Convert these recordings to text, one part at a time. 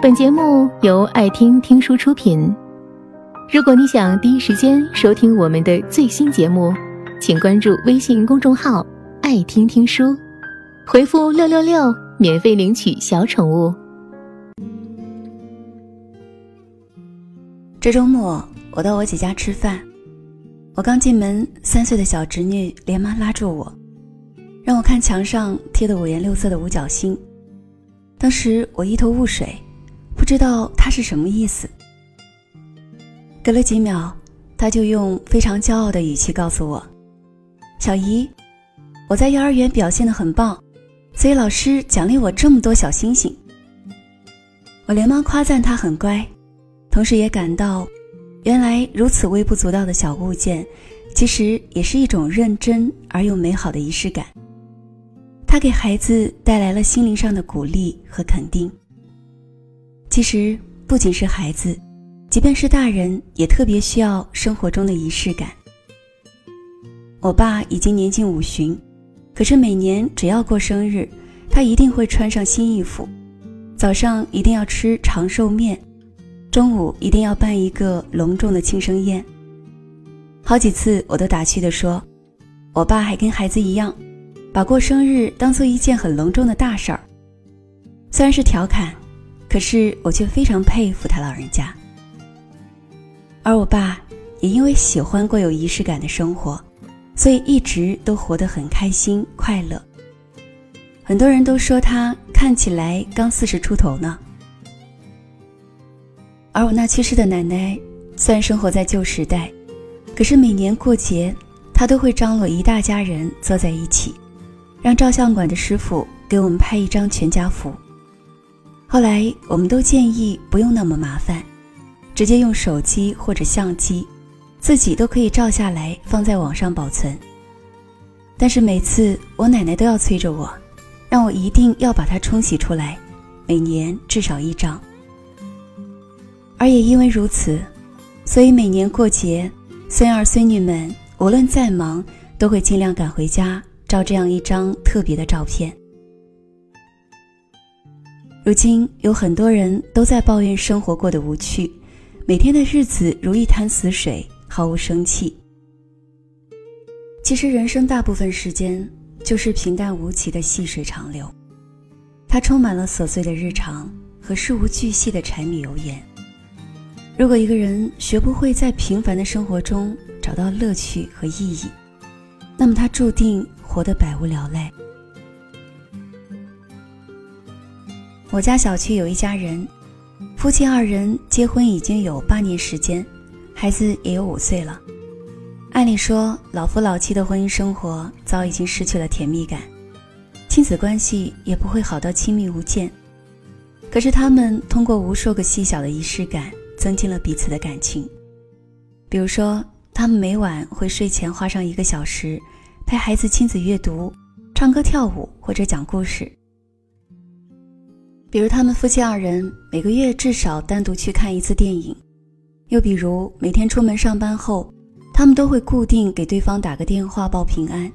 本节目由爱听听书出品。如果你想第一时间收听我们的最新节目，请关注微信公众号“爱听听书”，回复“六六六”免费领取小宠物。这周末我到我姐家吃饭，我刚进门，三岁的小侄女连忙拉住我，让我看墙上贴的五颜六色的五角星。当时我一头雾水，知道他是什么意思。隔了几秒，他就用非常骄傲的语气告诉我：“小姨，我在幼儿园表现的很棒，所以老师奖励我这么多小星星。”我连忙夸赞他很乖，同时也感到，原来如此微不足道的小物件，其实也是一种认真而又美好的仪式感。他给孩子带来了心灵上的鼓励和肯定。其实不仅是孩子，即便是大人，也特别需要生活中的仪式感。我爸已经年近五旬，可是每年只要过生日，他一定会穿上新衣服，早上一定要吃长寿面，中午一定要办一个隆重的庆生宴。好几次我都打趣地说：“我爸还跟孩子一样。”把过生日当做一件很隆重的大事儿，虽然是调侃，可是我却非常佩服他老人家。而我爸也因为喜欢过有仪式感的生活，所以一直都活得很开心快乐。很多人都说他看起来刚四十出头呢。而我那去世的奶奶，虽然生活在旧时代，可是每年过节，她都会张罗一大家人坐在一起。让照相馆的师傅给我们拍一张全家福。后来我们都建议不用那么麻烦，直接用手机或者相机，自己都可以照下来放在网上保存。但是每次我奶奶都要催着我，让我一定要把它冲洗出来，每年至少一张。而也因为如此，所以每年过节，孙儿孙女们无论再忙，都会尽量赶回家。照这样一张特别的照片。如今有很多人都在抱怨生活过得无趣，每天的日子如一潭死水，毫无生气。其实人生大部分时间就是平淡无奇的细水长流，它充满了琐碎的日常和事无巨细的柴米油盐。如果一个人学不会在平凡的生活中找到乐趣和意义，那么他注定。活得百无聊赖。我家小区有一家人，夫妻二人结婚已经有八年时间，孩子也有五岁了。按理说，老夫老妻的婚姻生活早已经失去了甜蜜感，亲子关系也不会好到亲密无间。可是他们通过无数个细小的仪式感，增进了彼此的感情。比如说，他们每晚会睡前花上一个小时。陪孩子亲子阅读、唱歌跳舞或者讲故事。比如他们夫妻二人每个月至少单独去看一次电影，又比如每天出门上班后，他们都会固定给对方打个电话报平安。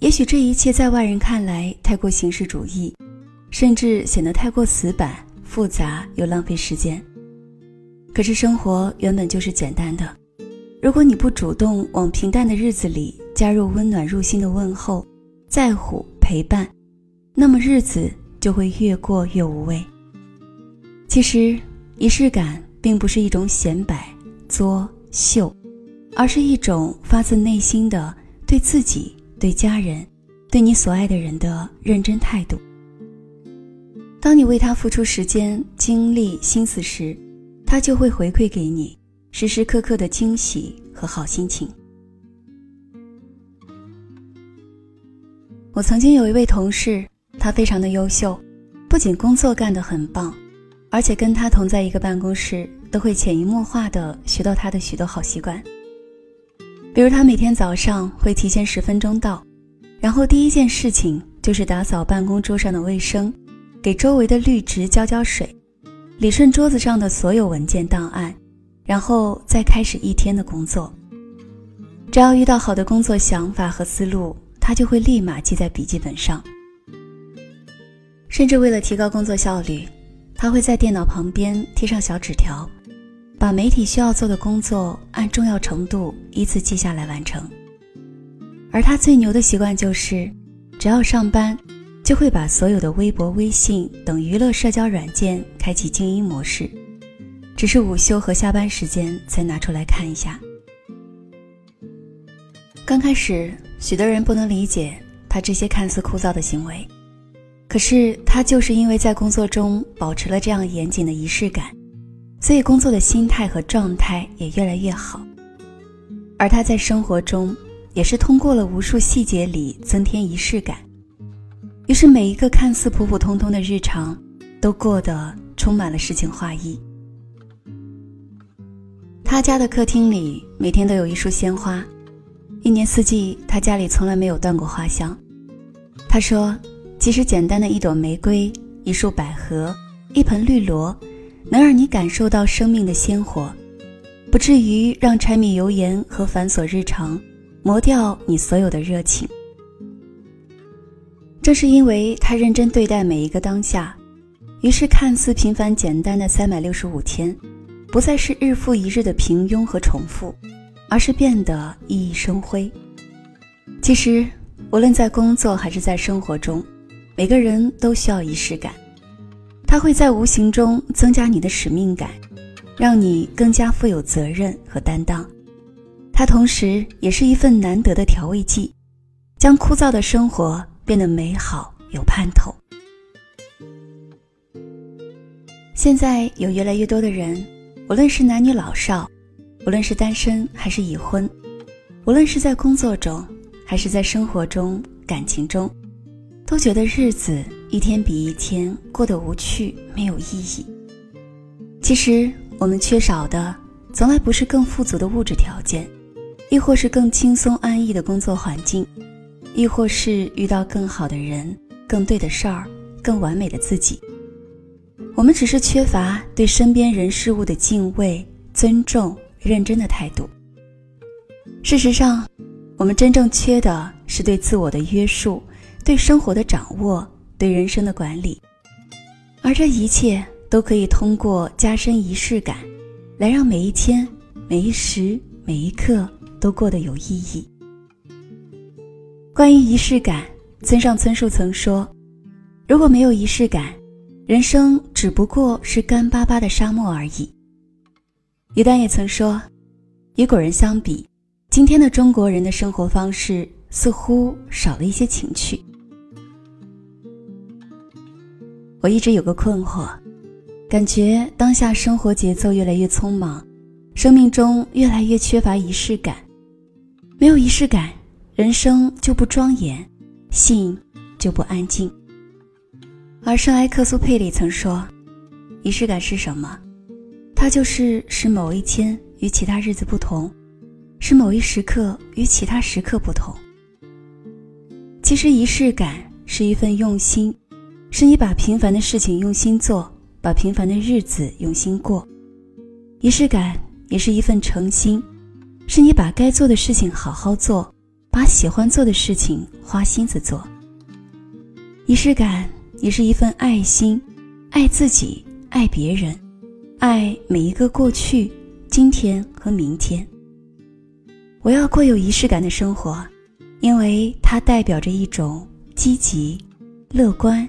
也许这一切在外人看来太过形式主义，甚至显得太过死板、复杂又浪费时间。可是生活原本就是简单的，如果你不主动往平淡的日子里。加入温暖入心的问候、在乎、陪伴，那么日子就会越过越无味。其实，仪式感并不是一种显摆、作秀，而是一种发自内心的对自己、对家人、对你所爱的人的认真态度。当你为他付出时间、精力、心思时，他就会回馈给你时时刻刻的惊喜和好心情。我曾经有一位同事，他非常的优秀，不仅工作干得很棒，而且跟他同在一个办公室，都会潜移默化的学到他的许多好习惯。比如他每天早上会提前十分钟到，然后第一件事情就是打扫办公桌上的卫生，给周围的绿植浇浇水，理顺桌子上的所有文件档案，然后再开始一天的工作。只要遇到好的工作想法和思路。他就会立马记在笔记本上，甚至为了提高工作效率，他会在电脑旁边贴上小纸条，把媒体需要做的工作按重要程度依次记下来完成。而他最牛的习惯就是，只要上班，就会把所有的微博、微信等娱乐社交软件开启静音模式，只是午休和下班时间才拿出来看一下。刚开始，许多人不能理解他这些看似枯燥的行为。可是他就是因为在工作中保持了这样严谨的仪式感，所以工作的心态和状态也越来越好。而他在生活中也是通过了无数细节里增添仪式感，于是每一个看似普普通通的日常，都过得充满了诗情画意。他家的客厅里每天都有一束鲜花，一年四季他家里从来没有断过花香。他说。其实简单的一朵玫瑰、一束百合、一盆绿萝，能让你感受到生命的鲜活，不至于让柴米油盐和繁琐日常磨掉你所有的热情。正是因为他认真对待每一个当下，于是看似平凡简单的三百六十五天，不再是日复一日的平庸和重复，而是变得熠熠生辉。其实，无论在工作还是在生活中，每个人都需要仪式感，它会在无形中增加你的使命感，让你更加富有责任和担当。它同时也是一份难得的调味剂，将枯燥的生活变得美好有盼头。现在有越来越多的人，无论是男女老少，无论是单身还是已婚，无论是在工作中还是在生活中、感情中。都觉得日子一天比一天过得无趣，没有意义。其实我们缺少的，从来不是更富足的物质条件，亦或是更轻松安逸的工作环境，亦或是遇到更好的人、更对的事儿、更完美的自己。我们只是缺乏对身边人事物的敬畏、尊重、认真的态度。事实上，我们真正缺的是对自我的约束。对生活的掌握，对人生的管理，而这一切都可以通过加深仪式感，来让每一天、每一时、每一刻都过得有意义。关于仪式感，村上春树曾说：“如果没有仪式感，人生只不过是干巴巴的沙漠而已。”于丹也曾说：“与古人相比，今天的中国人的生活方式似乎少了一些情趣。”我一直有个困惑，感觉当下生活节奏越来越匆忙，生命中越来越缺乏仪式感。没有仪式感，人生就不庄严，心就不安静。而圣埃克苏佩里曾说：“仪式感是什么？它就是使某一天与其他日子不同，使某一时刻与其他时刻不同。”其实，仪式感是一份用心。是你把平凡的事情用心做，把平凡的日子用心过。仪式感也是一份诚心，是你把该做的事情好好做，把喜欢做的事情花心思做。仪式感也是一份爱心，爱自己，爱别人，爱每一个过去、今天和明天。我要过有仪式感的生活，因为它代表着一种积极、乐观。